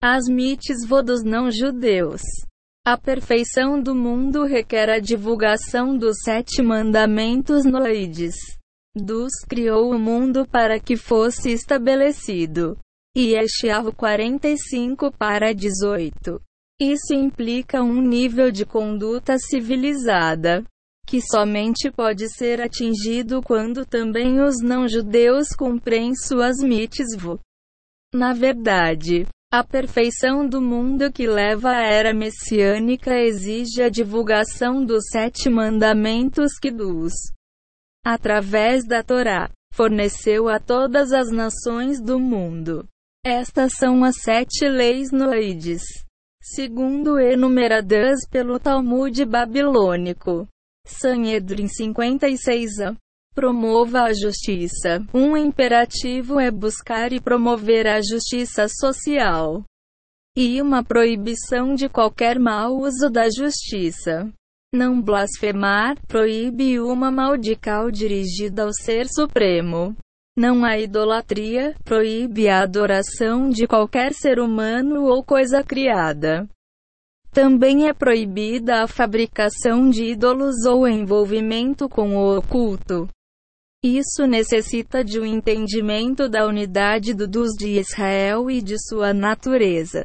As mitzvot dos não-judeus. A perfeição do mundo requer a divulgação dos sete mandamentos noides. Dus criou o mundo para que fosse estabelecido. E Eshiahu 45 para 18. Isso implica um nível de conduta civilizada, que somente pode ser atingido quando também os não-judeus cumprem suas mitzvot. Na verdade, a perfeição do mundo que leva à era messiânica exige a divulgação dos sete mandamentos que Deus, através da Torá, forneceu a todas as nações do mundo. Estas são as sete leis noides, segundo enumeradas pelo Talmud babilônico. Sanhedrin 56a. Promova a justiça. Um imperativo é buscar e promover a justiça social. E uma proibição de qualquer mau uso da justiça. Não blasfemar proíbe uma maldical dirigida ao Ser Supremo. Não há idolatria proíbe a adoração de qualquer ser humano ou coisa criada. Também é proibida a fabricação de ídolos ou envolvimento com o oculto. Isso necessita de um entendimento da unidade do Deus de Israel e de sua natureza.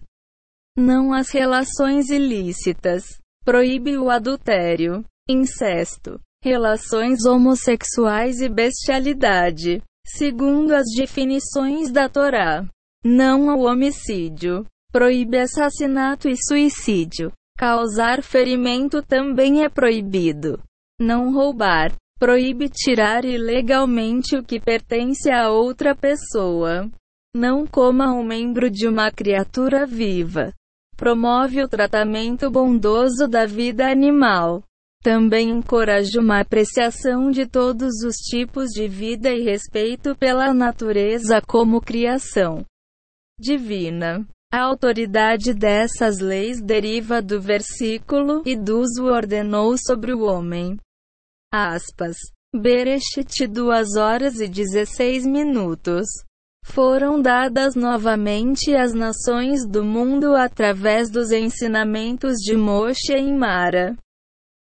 Não as relações ilícitas. Proíbe o adultério, incesto, relações homossexuais e bestialidade. Segundo as definições da Torá. Não ao homicídio. Proíbe assassinato e suicídio. Causar ferimento também é proibido. Não roubar. Proíbe tirar ilegalmente o que pertence a outra pessoa. Não coma um membro de uma criatura viva. Promove o tratamento bondoso da vida animal. Também encoraja uma apreciação de todos os tipos de vida e respeito pela natureza como criação divina. A autoridade dessas leis deriva do versículo, e Deus o ordenou sobre o homem. Aspas. Bereshit 2 horas e 16 minutos. Foram dadas novamente às nações do mundo através dos ensinamentos de Moshe e Mara.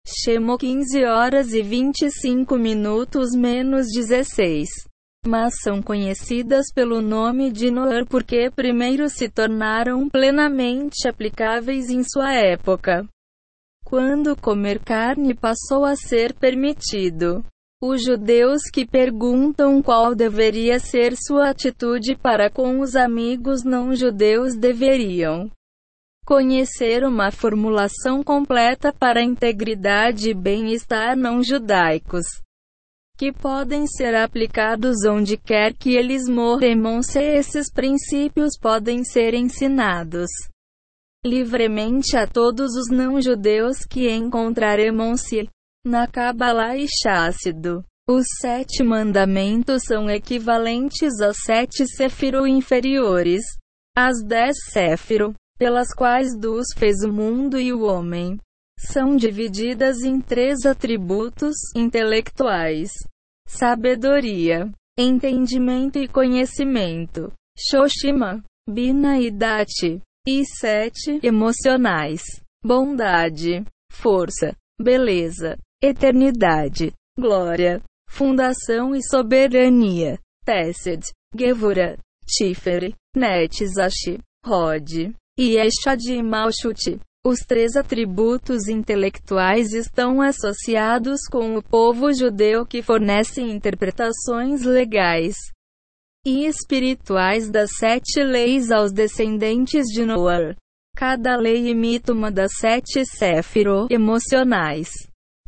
Shemo 15 horas e 25 minutos menos 16 mas são conhecidas pelo nome de Noar porque primeiro se tornaram plenamente aplicáveis em sua época. Quando comer carne passou a ser permitido. Os judeus que perguntam qual deveria ser sua atitude para com os amigos não-judeus deveriam conhecer uma formulação completa para integridade e bem-estar não-judaicos que podem ser aplicados onde quer que eles morram se esses princípios podem ser ensinados livremente a todos os não-judeus que encontraremos-se na Kabbalah e Chássido. Os sete mandamentos são equivalentes aos sete Sefiro inferiores, as dez Sefiro, pelas quais Deus fez o mundo e o homem são divididas em três atributos intelectuais: sabedoria, entendimento e conhecimento, Shoshima, Bina e Dati, e sete emocionais: bondade, força, beleza, eternidade, glória, fundação e soberania, Tessed, Gevura, Tifere, Netzashi, Rod, e Eshad e Malchut. Os três atributos intelectuais estão associados com o povo judeu que fornece interpretações legais e espirituais das sete leis aos descendentes de Noah. Cada lei imita uma das sete séfiro emocionais.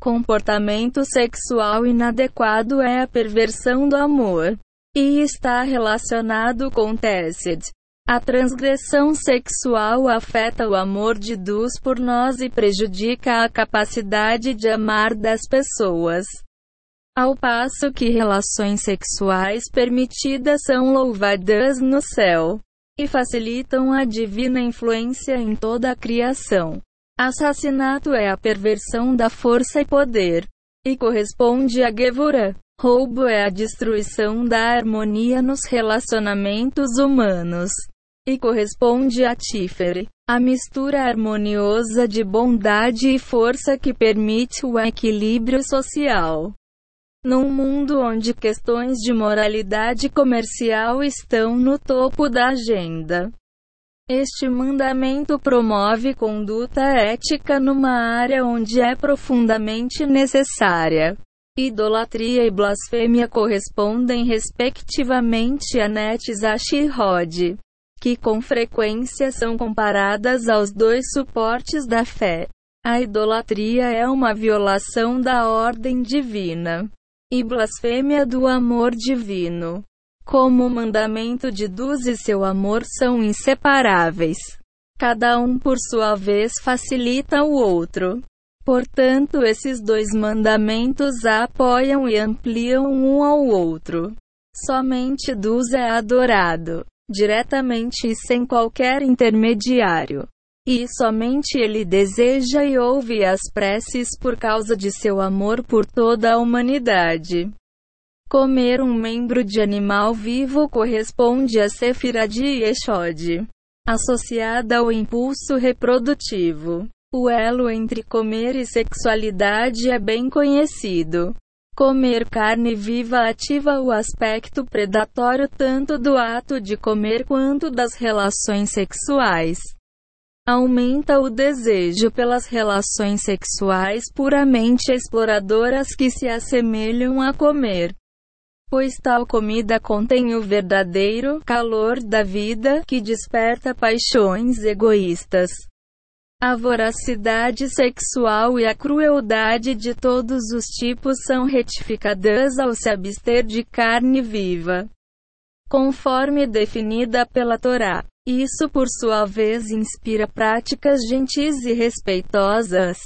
Comportamento sexual inadequado é a perversão do amor e está relacionado com Tessed, a transgressão sexual afeta o amor de Deus por nós e prejudica a capacidade de amar das pessoas. Ao passo que relações sexuais permitidas são louvadas no céu e facilitam a divina influência em toda a criação. Assassinato é a perversão da força e poder e corresponde a Gevura. Roubo é a destruição da harmonia nos relacionamentos humanos e corresponde a Tifere, a mistura harmoniosa de bondade e força que permite o equilíbrio social. Num mundo onde questões de moralidade comercial estão no topo da agenda. Este mandamento promove conduta ética numa área onde é profundamente necessária. Idolatria e blasfêmia correspondem respectivamente a Netes a Shirod que com frequência são comparadas aos dois suportes da fé. A idolatria é uma violação da ordem divina e blasfêmia do amor divino. Como o mandamento de Deus e seu amor são inseparáveis. Cada um por sua vez facilita o outro. Portanto, esses dois mandamentos apoiam e ampliam um ao outro. Somente Deus é adorado diretamente e sem qualquer intermediário. E somente ele deseja e ouve as preces por causa de seu amor por toda a humanidade. Comer um membro de animal vivo corresponde a Sefira de Yeshod, associada ao impulso reprodutivo. O elo entre comer e sexualidade é bem conhecido. Comer carne viva ativa o aspecto predatório tanto do ato de comer quanto das relações sexuais. Aumenta o desejo pelas relações sexuais puramente exploradoras que se assemelham a comer. Pois tal comida contém o verdadeiro calor da vida que desperta paixões egoístas. A voracidade sexual e a crueldade de todos os tipos são retificadas ao se abster de carne viva, conforme definida pela Torá. Isso, por sua vez, inspira práticas gentis e respeitosas,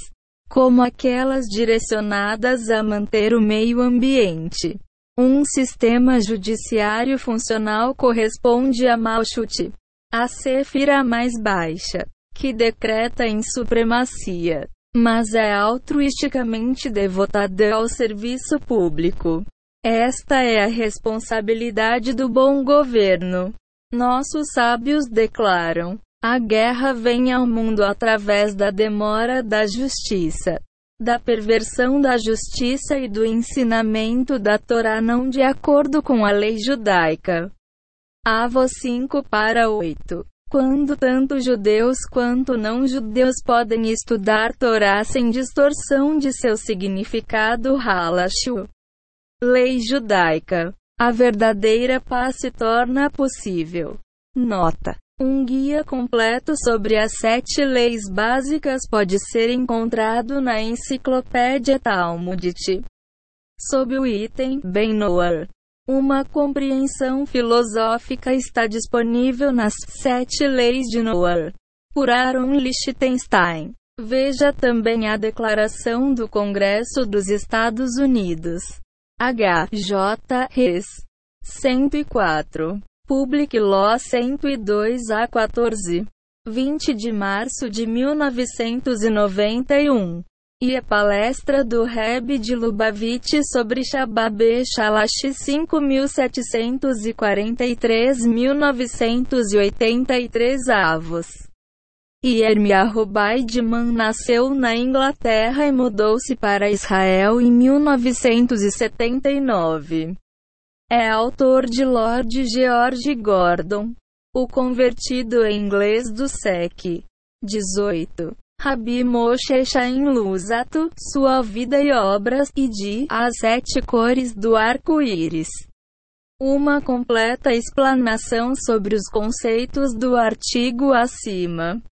como aquelas direcionadas a manter o meio ambiente. Um sistema judiciário funcional corresponde a Malchut, a Sefira mais baixa que decreta em supremacia, mas é altruisticamente devotada ao serviço público. Esta é a responsabilidade do bom governo. Nossos sábios declaram: a guerra vem ao mundo através da demora da justiça, da perversão da justiça e do ensinamento da Torá não de acordo com a lei judaica. Avo 5 para 8 quando tanto judeus quanto não judeus podem estudar Torá sem distorção de seu significado halashu. Lei judaica. A verdadeira paz se torna possível. Nota. Um guia completo sobre as sete leis básicas pode ser encontrado na Enciclopédia Talmudit. Sob o item Ben Noah. Uma compreensão filosófica está disponível nas Sete Leis de Noah, por Aaron Lichtenstein. Veja também a Declaração do Congresso dos Estados Unidos. H. J. Res. 104. Public Law 102 a 14. 20 de março de 1991 e a palestra do Reb de Lubavitch sobre Shabbat Shalash 5743-1983 avos. Yirmiyahu Baidman nasceu na Inglaterra e mudou-se para Israel em 1979. É autor de Lord George Gordon, o convertido em inglês do SEC. 18. Rabi Moshe Chaim Lusato, Sua Vida e Obras, e de As Sete Cores do Arco-Íris. Uma completa explanação sobre os conceitos do artigo acima.